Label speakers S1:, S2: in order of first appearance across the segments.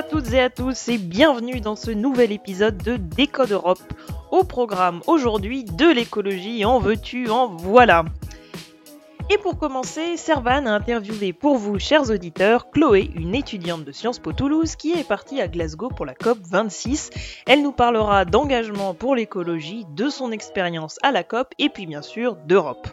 S1: à toutes et à tous et bienvenue dans ce nouvel épisode de Décode Europe. Au programme aujourd'hui de l'écologie, en veux-tu, en voilà. Et pour commencer, Servan a interviewé pour vous, chers auditeurs, Chloé, une étudiante de Sciences Po Toulouse qui est partie à Glasgow pour la COP 26. Elle nous parlera d'engagement pour l'écologie, de son expérience à la COP et puis bien sûr d'Europe.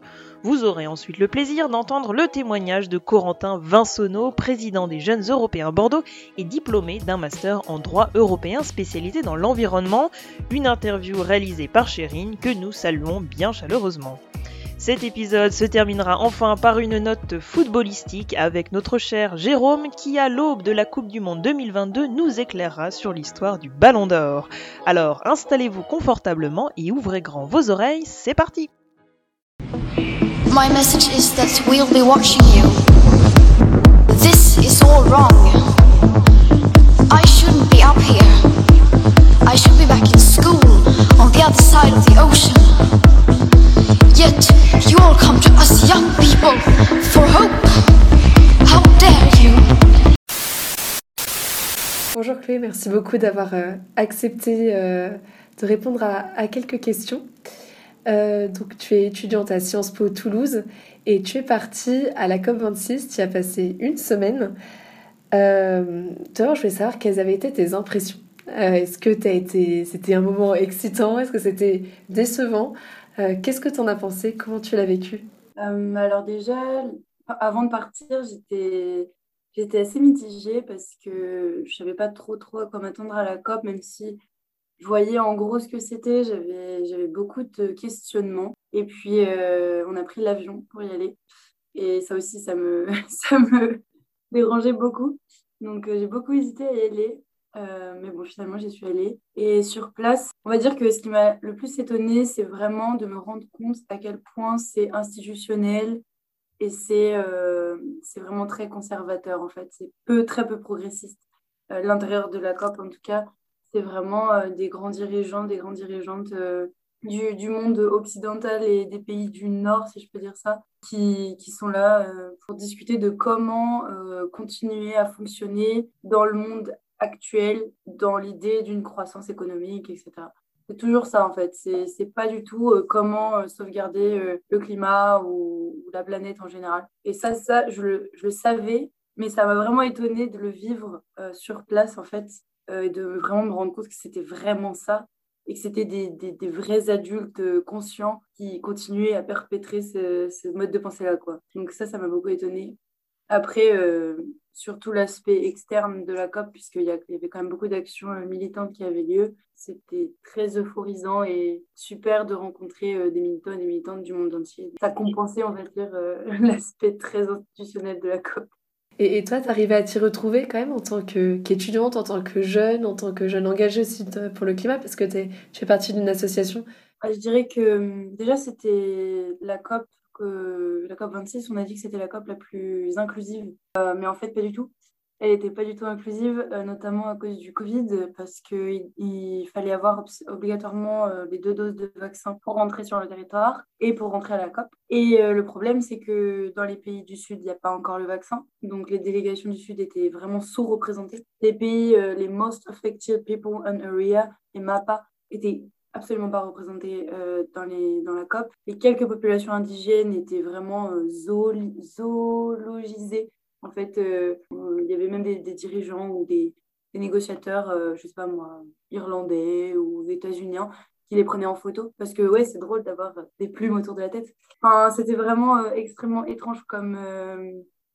S1: Vous aurez ensuite le plaisir d'entendre le témoignage de Corentin Vinsonneau, président des Jeunes Européens Bordeaux et diplômé d'un master en droit européen spécialisé dans l'environnement, une interview réalisée par Chérine que nous saluons bien chaleureusement. Cet épisode se terminera enfin par une note footballistique avec notre cher Jérôme qui, à l'aube de la Coupe du Monde 2022, nous éclairera sur l'histoire du Ballon d'Or. Alors installez-vous confortablement et ouvrez grand vos oreilles, c'est parti
S2: My message is that we'll be watching you. This is all wrong. I shouldn't be up here. I should be back in school on the other side of the ocean. Yet you all come to us young people for hope. How dare you?
S3: Bonjour Chloé, merci beaucoup d'avoir euh, accepté euh, de répondre à, à quelques questions. Euh, donc, tu es étudiante à Sciences Po Toulouse et tu es partie à la COP26. Tu y as passé une semaine. Euh, D'abord, je voulais savoir quelles avaient été tes impressions. Euh, Est-ce que été, c'était un moment excitant? Est-ce que c'était décevant? Euh, Qu'est-ce que tu en as pensé? Comment tu l'as vécu?
S4: Alors déjà, avant de partir, j'étais assez mitigée parce que je savais pas trop trop à quoi m'attendre à la COP, même si je voyais en gros ce que c'était, j'avais, beaucoup de questionnements. Et puis, euh, on a pris l'avion pour y aller. Et ça aussi, ça me, ça me dérangeait beaucoup. Donc, euh, j'ai beaucoup hésité à y aller. Euh, mais bon, finalement, j'y suis allée. Et sur place, on va dire que ce qui m'a le plus étonnée, c'est vraiment de me rendre compte à quel point c'est institutionnel et c'est, c'est vraiment très conservateur, en fait. C'est peu, très peu progressiste. L'intérieur de la COP, en tout cas, c'est vraiment euh, des grands dirigeants, des grandes dirigeantes euh, du, monde occidental et des pays du Nord, si je peux dire ça, qui, qui sont là euh, pour discuter de comment continuer à fonctionner dans le monde actuel, dans l'idée d'une croissance économique, etc. C'est toujours ça en fait. C'est pas du tout comment sauvegarder le climat ou, la planète en général. Et ça, ça je, le, je le savais, mais ça m'a vraiment étonné de le vivre sur place en fait euh, de vraiment me rendre compte que c'était vraiment ça et que c'était des, des, vrais adultes euh, conscients qui continuaient à perpétrer ce, mode de pensée-là. Quoi. Donc ça, ça m'a beaucoup étonnée. Après, euh, surtout l'aspect externe de la COP, puisqu'il y, y, avait quand même beaucoup d'actions militantes qui avaient lieu, c'était très euphorisant et super de rencontrer des militants et des militantes du monde entier. Ça compensait, on va dire, l'aspect très institutionnel de la COP.
S3: Et, toi, tu arrivais à t'y retrouver quand même en tant qu'étudiante, qu en tant que jeune, en tant que jeune engagée aussi pour le climat, parce que es, tu fais partie d'une association?
S4: Ah, Je dirais que déjà, c'était la COP, que, la COP 26, on a dit que c'était la COP la plus inclusive, euh, mais en fait, pas du tout. Elle n'était pas du tout inclusive, euh, notamment à cause du Covid, parce qu'il il fallait avoir obligatoirement euh, les deux doses de vaccin pour rentrer sur le territoire et pour rentrer à la COP. Et euh, le problème, c'est que dans les pays du Sud, il n'y a pas encore le vaccin. Donc les délégations du Sud étaient vraiment sous-représentées. Les pays, les Most Affected People in Area, les MAPA, étaient absolument pas représentés dans, les, dans la COP. Les quelques populations indigènes étaient vraiment zoologisées en fait, euh, il y avait même des, dirigeants ou des, négociateurs, euh, je sais pas moi, irlandais ou états-uniens, qui les prenaient en photo. Parce que, ouais, c'est drôle d'avoir des plumes autour de la tête. Enfin, c'était vraiment euh, extrêmement étrange comme,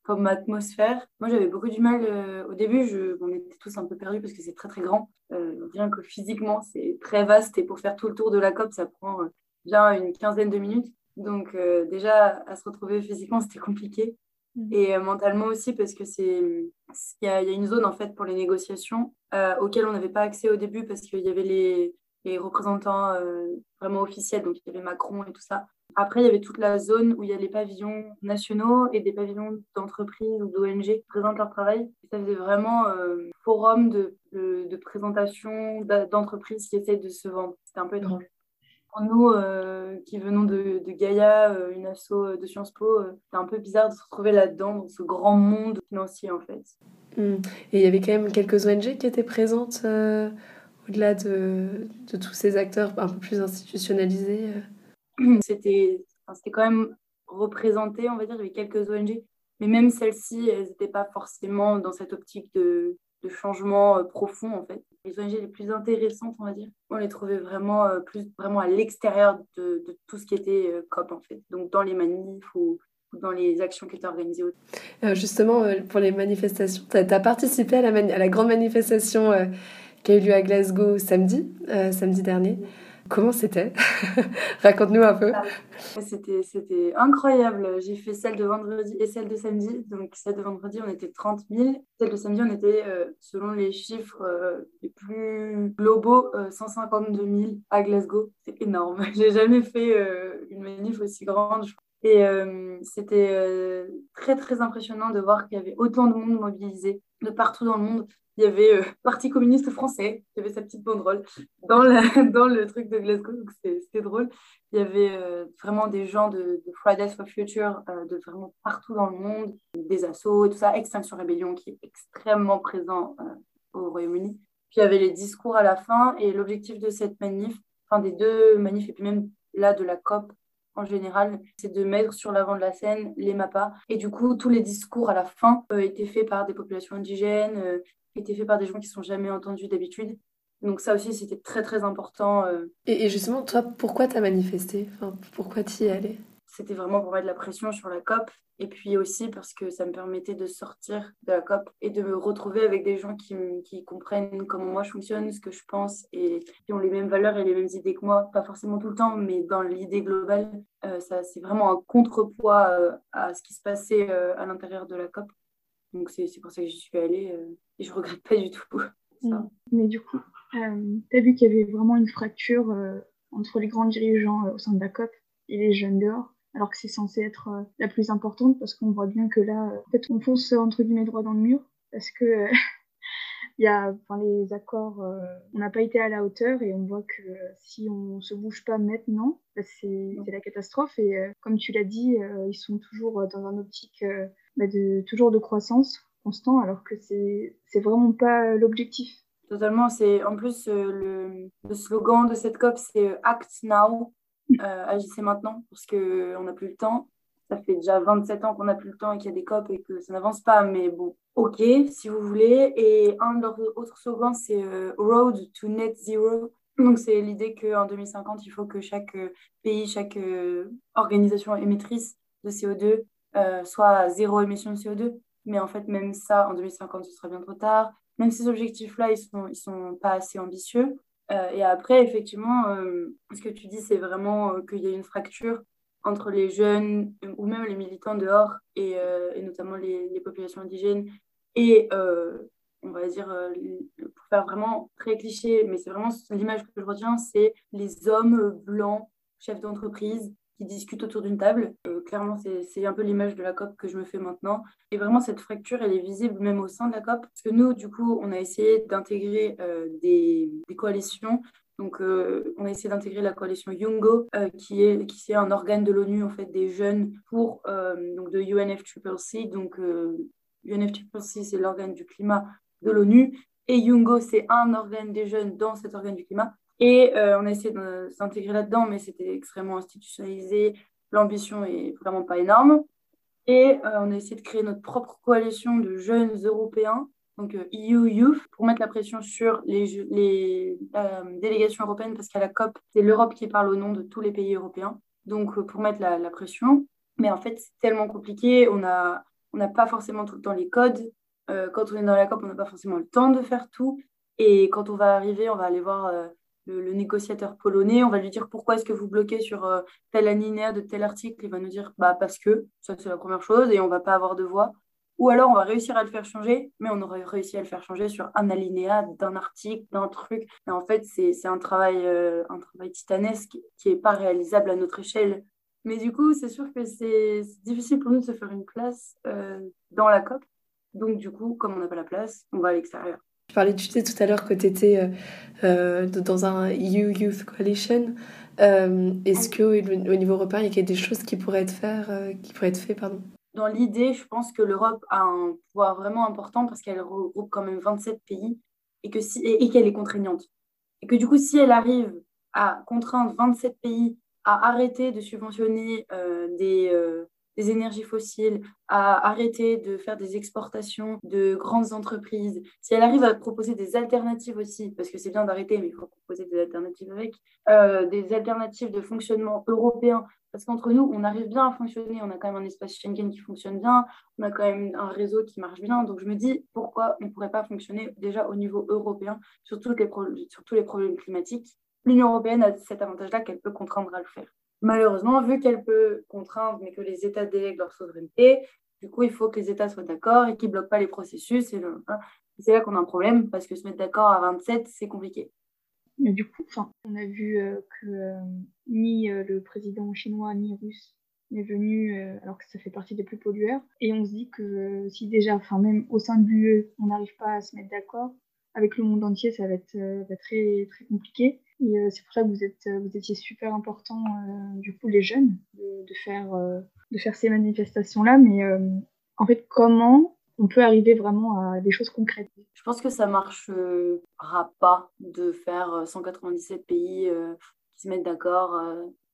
S4: comme atmosphère. Moi, j'avais beaucoup du mal. au début, je, on était tous un peu perdus parce que c'est très, très grand. rien que physiquement, c'est très vaste. Et pour faire tout le tour de la COP, ça prend déjà une quinzaine de minutes. Donc, déjà, à se retrouver physiquement, c'était compliqué. Et euh, mentalement aussi, parce que c'est il y, a, une zone en fait pour les négociations euh, auxquelles on n'avait pas accès au début parce qu'il y avait les, les représentants euh, vraiment officiels, donc il y avait Macron et tout ça. Après, il y avait toute la zone où il y a les pavillons nationaux et des pavillons d'entreprises ou d'ONG qui présentent leur travail. Ça faisait vraiment euh, forum de, de, de présentation d'entreprises qui essayent de se vendre. C'était un peu étrange. Pour nous euh, qui venons de, de Gaïa, euh, une asso de Sciences Po, euh, c'est un peu bizarre de se retrouver là-dedans, dans ce grand monde financier en fait.
S3: Hmm. Et il y avait quand même quelques ONG qui étaient présentes au-delà de, de, tous ces acteurs un peu plus institutionnalisés.
S4: C'était enfin, quand même représenté, on va dire, il y avait quelques ONG, mais même celles-ci, elles n'étaient pas forcément dans cette optique de, de changement profond en fait les ONG les plus intéressantes, on va dire, on les trouvait vraiment euh, plus vraiment à l'extérieur de, tout ce qui était euh, COP en fait. Donc dans les manifs ou, dans les actions qui étaient organisées.
S3: Euh, justement, pour les manifestations, tu as, participé à la grande manifestation qui a eu lieu à Glasgow samedi, samedi dernier. Comment c'était? Raconte-nous un peu.
S4: C'était, c'était incroyable. J'ai fait celle de vendredi et celle de samedi. Donc, celle de vendredi, on était 30 000. Celle de samedi, on était, euh, selon les chiffres euh, les plus globaux, 152 euh, 000 à Glasgow. C'est énorme. J'ai jamais fait une manif aussi grande. Et c'était très, très impressionnant de voir qu'il y avait autant de monde mobilisé de partout dans le monde il y avait euh, Parti communiste français, il y avait sa petite banderole dans, dans le truc de Glasgow, donc c'était drôle. Il y avait euh, vraiment des gens de, Fridays for Future, euh, de vraiment partout dans le monde, des assos et tout ça, Extinction Rébellion qui est extrêmement présent au Royaume-Uni. Puis il y avait les discours à la fin et l'objectif de cette manif, enfin des deux manifs et puis même là de la COP, en général, c'est de mettre sur l'avant de la scène les MAPA. Et du coup, tous les discours à la fin étaient faits par des populations indigènes, été fait par des gens qui ne sont jamais entendus d'habitude. Donc ça aussi, c'était très très important. Euh.
S3: Et, justement, toi, pourquoi tu as manifesté? Enfin, Pourquoi tu y allais
S4: C'était vraiment pour mettre de la pression sur la COP. Et puis aussi parce que ça me permettait de sortir de la COP et de me retrouver avec des gens qui, comprennent comment moi je fonctionne, ce que je pense et qui ont les mêmes valeurs et les mêmes idées que moi. Pas forcément tout le temps, mais dans l'idée globale, euh, ça c'est vraiment un contrepoids euh, à ce qui se passait à l'intérieur de la COP. Donc c'est pour ça que j'y suis allée euh, et je regrette pas du tout.
S5: Mm. Mais du coup, euh, tu as vu qu'il y avait vraiment une fracture euh, entre les grands dirigeants au sein de la COP et les jeunes dehors, alors que c'est censé être la plus importante parce qu'on voit bien que là, en fait, on fonce entre guillemets droit dans le mur parce que il y a enfin, les accords, on n'a pas été à la hauteur et on voit que si on se bouge pas maintenant, bah, c'est la catastrophe. Et comme tu l'as dit, ils sont toujours dans un optique bah, de, toujours de croissance constant, alors que c'est vraiment pas l'objectif.
S4: Totalement, c'est en plus euh, le, le, slogan de cette COP, c'est euh, Act Now, euh, agissez maintenant, parce qu'on n'a plus le temps. Ça fait déjà 27 ans qu'on n'a plus le temps et qu'il y a des COP et que ça n'avance pas, mais bon, ok, si vous voulez. Et un de leurs autres c'est Road to Net Zero. Donc, c'est l'idée qu'en 2050, il faut que chaque pays, chaque organisation émettrice de CO2 euh, soit zéro émission de CO2. Mais en fait, même ça, en 2050, ce sera bien trop tard. Même ces objectifs-là, ils ne ils sont pas assez ambitieux. Euh, et après, effectivement, euh, ce que tu dis, c'est vraiment qu'il y a une fracture entre les jeunes ou même les militants dehors et, et notamment les, les, populations indigènes. Et on va dire pour faire vraiment très cliché mais c'est vraiment l'image que je retiens c'est les hommes blancs chefs d'entreprise qui discutent autour d'une table. Euh, clairement, c'est un peu l'image de la COP que je me fais maintenant. Et vraiment, cette fracture, elle est visible même au sein de la COP. Parce que nous, du coup, on a essayé d'intégrer euh, des, coalitions. Donc, euh, on a essayé d'intégrer la coalition Yungo, qui est qui un organe de l'ONU en fait des jeunes pour donc de UNFCCC. Donc, UNFCCC, c'est l'organe du climat de l'ONU, et Yungo, c'est un organe des jeunes dans cet organe du climat. Et euh, on a essayé de s'intégrer là-dedans, mais c'était extrêmement institutionnalisé. L'ambition est vraiment pas énorme. Et euh, on a essayé de créer notre propre coalition de jeunes européens, donc EU e Youth, pour mettre la pression sur les, euh, délégations européennes, parce qu'à la COP, c'est l'Europe qui parle au nom de tous les pays européens. Donc pour mettre la, pression. Mais en fait, c'est tellement compliqué. On n'a on pas forcément tout le temps les codes. quand on est dans la COP, on n'a pas forcément le temps de faire tout. Et quand on va arriver, on va aller voir le, négociateur polonais, on va lui dire pourquoi est-ce que vous bloquez sur euh, tel alinéa de tel article, il va nous dire bah parce que, ça c'est la première chose, et on va pas avoir de voix. Ou alors on va réussir à le faire changer, mais on aurait réussi à le faire changer sur un alinéa d'un article, d'un truc. Et en fait, c'est un travail, euh, un travail titanesque qui n'est pas réalisable à notre échelle. Mais du coup, c'est sûr que c'est difficile pour nous de se faire une place euh, dans la COP. Donc du coup, comme on n'a pas la place, on va à l'extérieur.
S3: Tu parlais, tu disais tout à l'heure que tu étais dans un EU Youth Coalition. Est-ce que au niveau européen, il y a des choses qui pourraient être, faites pardon?
S4: Dans l'idée, je pense que l'Europe a un pouvoir vraiment important parce qu'elle regroupe quand même 27 pays et qu'elle si, et, qu'elle est contraignante. Et que du coup, si elle arrive à contraindre 27 pays à arrêter de subventionner euh, des, euh, des, énergies fossiles, à arrêter de faire des exportations de grandes entreprises, si elle arrive à proposer des alternatives aussi, parce que c'est bien d'arrêter, mais il faut proposer des alternatives avec, euh, des alternatives de fonctionnement européen, parce qu'entre nous, on arrive bien à fonctionner, on a quand même un espace Schengen qui fonctionne bien, on a quand même un réseau qui marche bien, donc je me dis pourquoi on ne pourrait pas fonctionner déjà au niveau européen sur, les sur tous les problèmes climatiques? l'Union européenne a cet avantage-là qu'elle peut contraindre à le faire. Malheureusement, vu qu'elle peut contraindre, mais que les États délèguent leur souveraineté, du coup, il faut que les États soient d'accord et qu'ils ne bloquent pas les processus. Hein, c'est là qu'on a un problème, parce que se mettre d'accord à 27, c'est compliqué.
S5: Mais du coup, on a vu euh, que euh, ni euh, le président chinois ni russe n'est venu, alors que ça fait partie des plus pollueurs. Et on se dit que si déjà, enfin même au sein de l'UE, on n'arrive pas à se mettre d'accord, avec le monde entier, ça va être, très, très compliqué. Euh, c'est pour ça que vous, euh, étiez super important, euh, du coup, les jeunes, de, faire, ces manifestations-là. Mais en fait, comment on peut arriver vraiment à des choses concrètes?
S4: Je pense que ça marchera pas de faire 197 pays qui se mettent d'accord.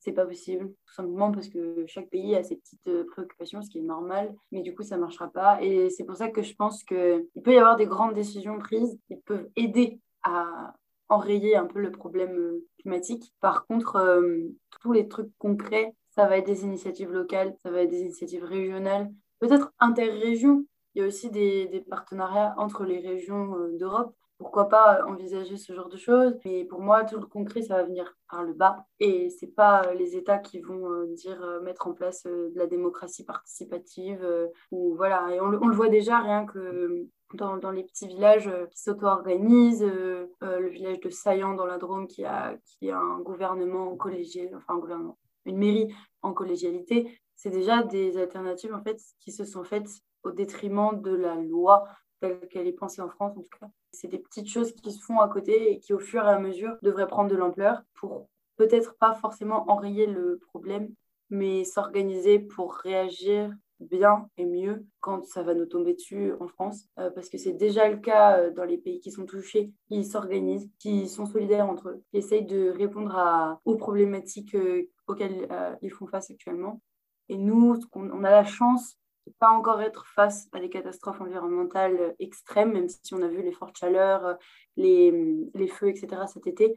S4: c'est pas possible, tout simplement parce que chaque pays a ses petites préoccupations, ce qui est normal, mais du coup, ça marchera pas. Et c'est pour ça que je pense qu'il peut y avoir des grandes décisions prises qui peuvent aider à enrayer un peu le problème euh, climatique. Par contre, euh, tous les trucs concrets, ça va être des initiatives locales, ça va être des initiatives régionales, peut-être interrégions. Il y a aussi des, partenariats entre les régions euh, d'Europe. Pourquoi pas envisager ce genre de choses? Mais pour moi, tout le concret, ça va venir par le bas. Et c'est pas les États qui vont dire mettre en place de la démocratie participative. ou voilà. Et on le voit déjà rien que dans, les petits villages euh, qui s'auto-organisent, euh, euh, le village de Saillant dans la Drôme qui a, qui a un gouvernement collégial, enfin un gouvernement, une mairie en collégialité, c'est déjà des alternatives en fait qui se sont faites au détriment de la loi telle qu'elle est pensée en France en tout cas. C'est des petites choses qui se font à côté et qui au fur et à mesure devraient prendre de l'ampleur pour peut-être pas forcément enrayer le problème, mais s'organiser pour réagir bien et mieux quand ça va nous tomber dessus en France, euh, parce que c'est déjà le cas euh, dans les pays qui sont touchés, qui s'organisent, qui sont solidaires entre eux, qui essayent de répondre aux problématiques euh, auxquelles ils font face actuellement. Et nous, on, a la chance de pas encore être face à des catastrophes environnementales extrêmes, même si on a vu les fortes chaleurs, les, les feux, etc. cet été,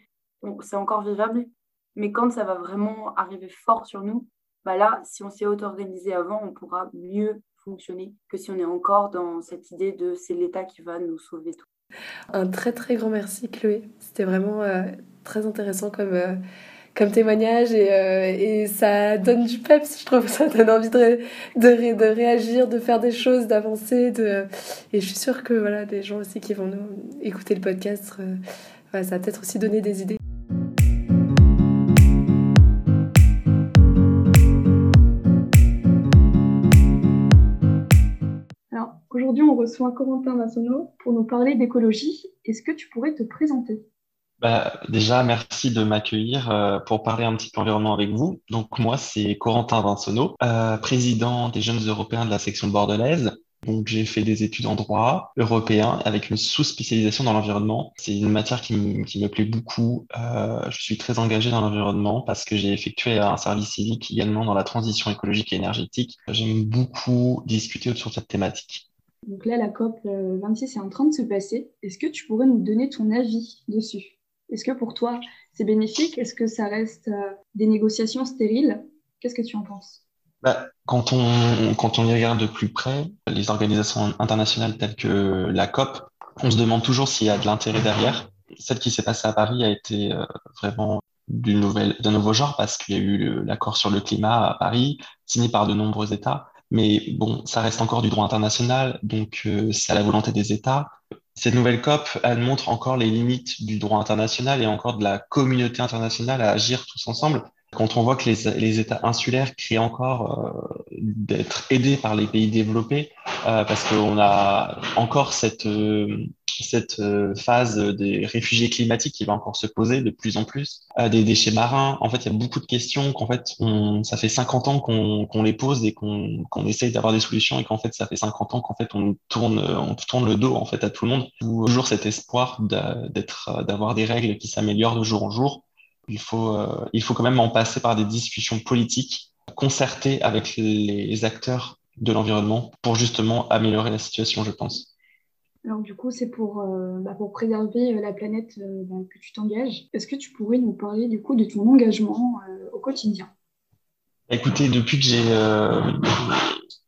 S4: c'est encore vivable. Mais quand ça va vraiment arriver fort sur nous, bah là, si on s'est auto-organisé avant, on pourra mieux fonctionner que si on est encore dans cette idée de c'est l'État qui va nous sauver tout.
S3: Un très très grand merci Chloé. C'était vraiment euh, très intéressant comme, euh, comme témoignage et, euh, et, ça donne du peps, je trouve. Ça donne envie de, de, réagir, de faire des choses, d'avancer. De... Et je suis sûre que voilà, des gens aussi qui vont écouter le podcast, ça va peut-être aussi donner des idées.
S5: Reçoit Corentin Massonneau pour nous parler d'écologie. Est-ce que tu pourrais te présenter?
S6: Bah, déjà, merci de m'accueillir euh, pour parler un petit peu environnement avec vous. Donc moi, c'est Corentin Vinsonneau, euh, président des jeunes européens de la section bordelaise. Donc j'ai fait des études en droit européen avec une sous-spécialisation dans l'environnement. C'est une matière qui, me plaît beaucoup. Euh, je suis très engagé dans l'environnement parce que j'ai effectué un service civique également dans la transition écologique et énergétique. J'aime beaucoup discuter autour de cette thématique.
S5: Donc là, la COP 26 est en train de se passer. Est-ce que tu pourrais nous donner ton avis dessus? Est-ce que pour toi, c'est bénéfique? Est-ce que ça reste euh, des négociations stériles? Qu'est-ce que tu en penses?
S6: Bah, quand, on, quand on y regarde de plus près, les organisations internationales telles que la COP, on se demande toujours s'il y a de l'intérêt derrière. Celle qui s'est passée à Paris a été euh, vraiment d'un nouveau genre parce qu'il y a eu l'accord sur le climat à Paris, signé par de nombreux États. Mais bon, ça reste encore du droit international, donc euh, c'est à la volonté des États. Cette nouvelle COP, elle montre encore les limites du droit international et encore de la communauté internationale à agir tous ensemble. Quand on voit que les, les États insulaires créent encore euh, d'être aidés par les pays développés, euh, parce qu'on a encore cette, cette euh, phase des réfugiés climatiques qui va encore se poser de plus en plus, euh, des déchets marins. En fait, il y a beaucoup de questions qu'en fait, on, ça fait 50 ans qu'on les pose et qu'on qu'on essaye d'avoir des solutions et qu'en fait, ça fait 50 ans qu'en fait, on tourne, on tourne le dos en fait à tout le monde. Toujours cet espoir d'être, d'avoir des règles qui s'améliorent de jour en jour. Il faut, euh, il faut quand même en passer par des discussions politiques concertées avec les acteurs de l'environnement pour justement améliorer la situation, je pense.
S5: Alors du coup, c'est pour, euh, bah, pour préserver euh, la planète euh, bah, que tu t'engages. Est-ce que tu pourrais nous parler du coup de ton engagement au quotidien?
S6: Écoutez, depuis que j'ai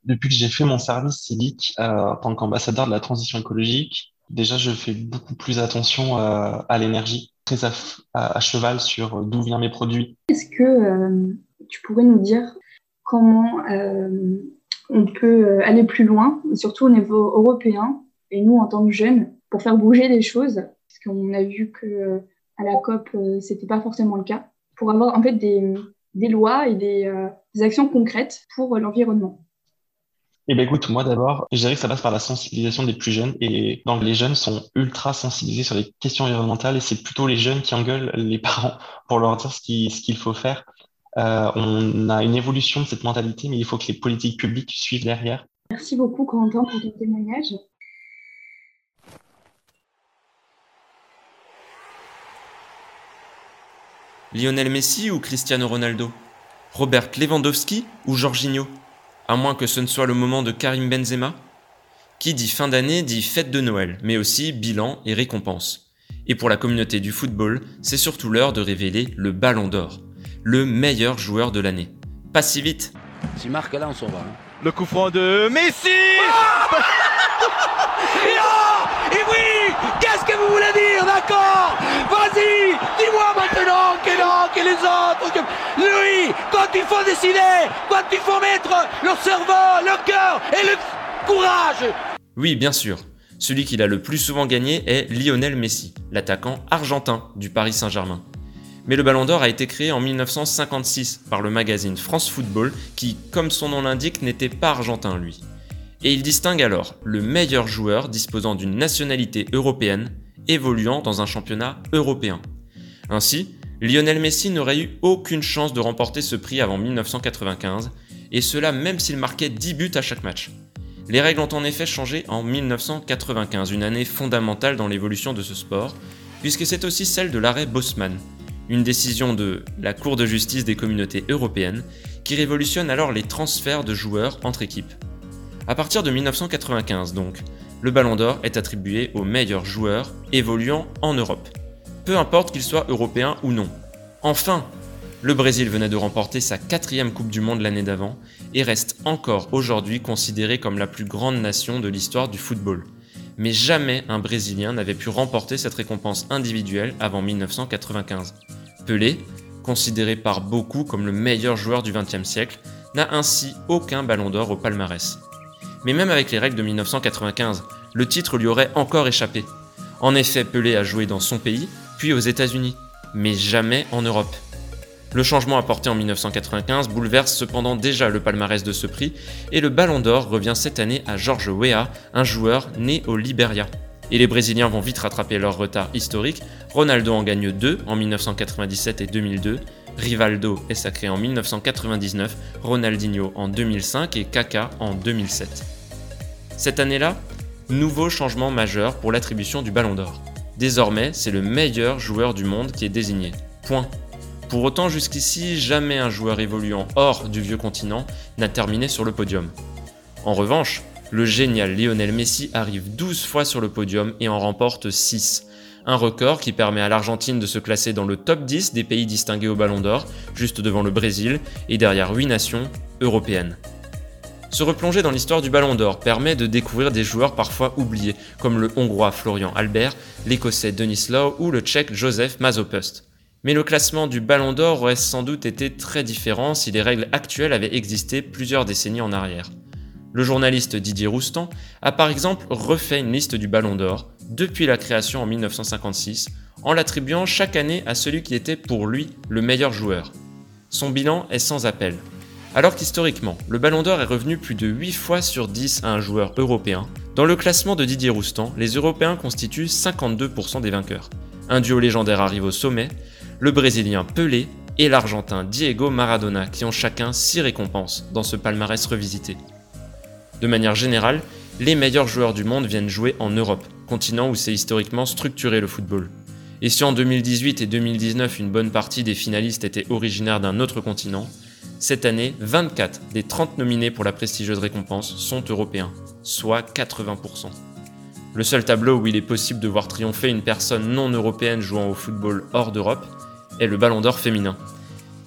S6: depuis que j'ai fait mon service civique en tant qu'ambassadeur de la transition écologique, déjà je fais beaucoup plus attention à l'énergie, très à, cheval sur d'où viennent mes produits.
S5: Est-ce que tu pourrais nous dire comment on peut aller plus loin, surtout au niveau européen, et nous, en tant que jeunes, pour faire bouger les choses, parce qu'on a vu que euh, à la COP, euh, c'était pas forcément le cas, pour avoir en fait des, lois et euh, des, actions concrètes pour l'environnement.
S6: Eh ben écoute, moi d'abord, je dirais que ça passe par la sensibilisation des plus jeunes et donc les jeunes sont ultra sensibilisés sur les questions environnementales et c'est plutôt les jeunes qui engueulent les parents pour leur dire ce qu'il faut faire. Euh, on a une évolution de cette mentalité, mais il faut que les politiques publiques suivent derrière.
S5: Merci beaucoup Corentin pour ton témoignage.
S7: Lionel Messi ou Cristiano Ronaldo? Robert Lewandowski ou Jorginho? À moins que ce ne soit le moment de Karim Benzema Qui dit fin d'année dit fête de Noël, mais aussi bilan et récompense. Et pour la communauté du football, c'est surtout l'heure de révéler le Ballon d'Or, le meilleur joueur de l'année. Pas si vite
S8: Si marque là, on s'en va. Hein.
S9: Le coup franc de Messi
S8: Et oui Qu'est-ce que vous voulez dire, les autres... Lui, quand il faut décider, quand il faut mettre le cerveau, le cœur et le courage
S7: Oui, bien sûr. Celui qu'il a le plus souvent gagné est Lionel Messi, l'attaquant argentin du Paris Saint-Germain. Mais le Ballon d'Or a été créé en 1956 par le magazine France Football qui, comme son nom l'indique, n'était pas argentin lui et il distingue alors le meilleur joueur disposant d'une nationalité européenne évoluant dans un championnat européen. Ainsi, Lionel Messi n'aurait eu aucune chance de remporter ce prix avant 1995, et cela même s'il marquait 10 buts à chaque match. Les règles ont en effet changé en 1995, une année fondamentale dans l'évolution de ce sport, puisque c'est aussi celle de l'arrêt Bosman, une décision de la Cour de justice des communautés européennes qui révolutionne alors les transferts de joueurs entre équipes. À partir de 1995 donc, le Ballon d'Or est attribué aux meilleurs joueurs évoluant en Europe. Peu importe qu'ils soient européens ou non. Enfin, le Brésil venait de remporter sa quatrième Coupe du Monde l'année d'avant et reste encore aujourd'hui considéré comme la plus grande nation de l'histoire du football. Mais jamais un Brésilien n'avait pu remporter cette récompense individuelle avant 1995. Pelé, considéré par beaucoup comme le meilleur joueur du XXe siècle, n'a ainsi aucun ballon d'or au palmarès. Mais même avec les règles de 1995, le titre lui aurait encore échappé. En effet, Pelé a joué dans son pays, aux États-Unis, mais jamais en Europe. Le changement apporté en 1995 bouleverse cependant déjà le palmarès de ce prix, et le Ballon d'Or revient cette année à George Weah, un joueur né au Liberia. Et les Brésiliens vont vite rattraper leur retard historique, Ronaldo en gagne deux en 1997 et 2002, Rivaldo est sacré en 1999, Ronaldinho en 2005 et Kaka en 2007. Cette année-là, nouveau changement majeur pour l'attribution du Ballon d'Or. Désormais, c'est le meilleur joueur du monde qui est désigné. Point. Pour autant, jusqu'ici, jamais un joueur évoluant hors du vieux continent n'a terminé sur le podium. En revanche, le génial Lionel Messi arrive 12 fois sur le podium et en remporte 6, un record qui permet à l'Argentine de se classer dans le top 10 des pays distingués au Ballon d'Or, juste devant le Brésil et derrière 8 nations européennes. Se replonger dans l'histoire du Ballon d'Or permet de découvrir des joueurs parfois oubliés, comme le Hongrois Florian Albert, l'Écossais Denis Law ou le Tchèque Joseph Mazopust. Mais le classement du Ballon d'Or aurait sans doute été très différent si les règles actuelles avaient existé plusieurs décennies en arrière. Le journaliste Didier Roustan a par exemple refait une liste du Ballon d'Or depuis la création en 1956 en l'attribuant chaque année à celui qui était pour lui le meilleur joueur. Son bilan est sans appel. Alors qu'historiquement, le Ballon d'Or est revenu plus de 8 fois sur 10 à un joueur européen, Dans le classement de Didier Roustan, les Européens constituent 52% des vainqueurs. Un duo légendaire arrive au sommet, le Brésilien Pelé et l'Argentin Diego Maradona qui ont chacun 6 récompenses dans ce palmarès revisité. De manière générale, les meilleurs joueurs du monde viennent jouer en Europe, continent où s'est historiquement structuré le football. Et si en 2018 et 2019 une bonne partie des finalistes étaient originaires d'un autre continent, cette année, 24 des 30 nominés pour la prestigieuse récompense sont européens, soit 80%. Le seul tableau où il est possible de voir triompher une personne non européenne jouant au football hors d'Europe est le Ballon d'Or féminin.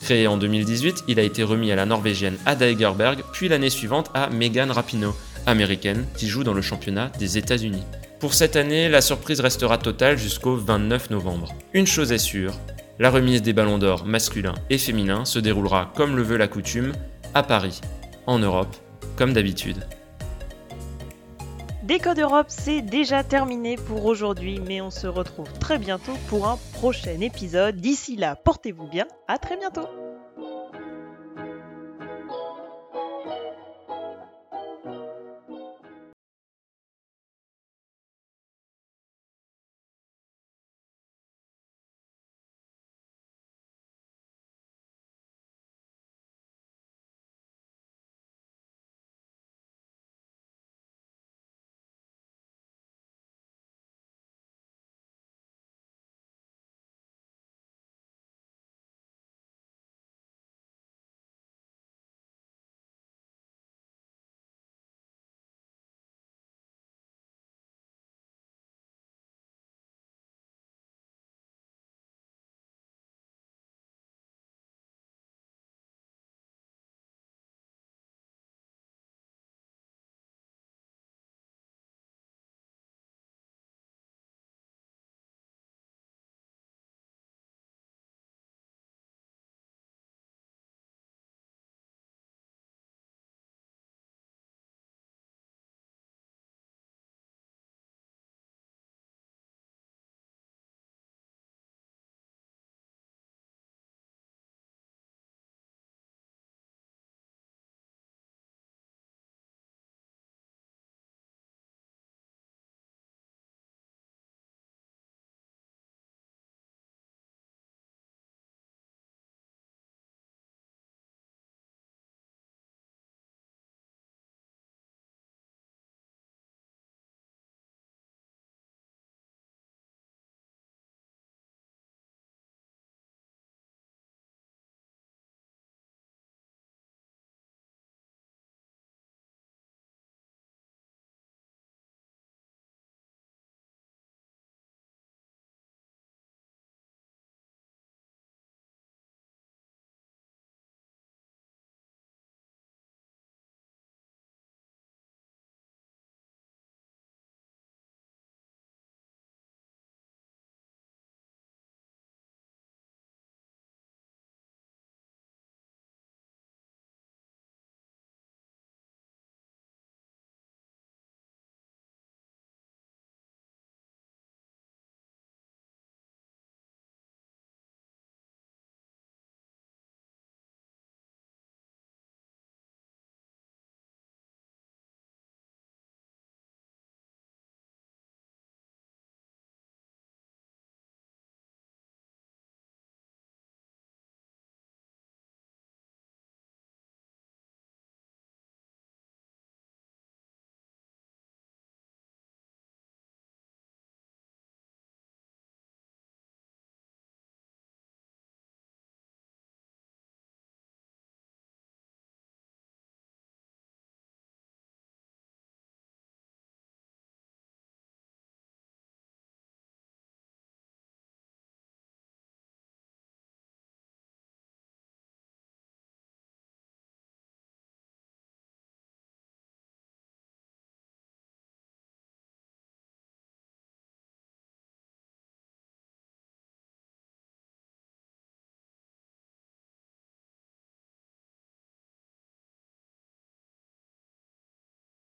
S7: Créé en 2018, il a été remis à la Norvégienne Ada Egerberg, puis l'année suivante à Megan Rapinoe, américaine, qui joue dans le championnat des États-Unis. Pour cette année, la surprise restera totale jusqu'au 29 novembre. Une chose est sûre, la remise des ballons d'or masculins et féminins se déroulera comme le veut la coutume, à Paris, en Europe, comme d'habitude.
S1: Décode Europe, c'est déjà terminé pour aujourd'hui, mais on se retrouve très bientôt pour un prochain épisode. D'ici là, portez-vous bien, à très bientôt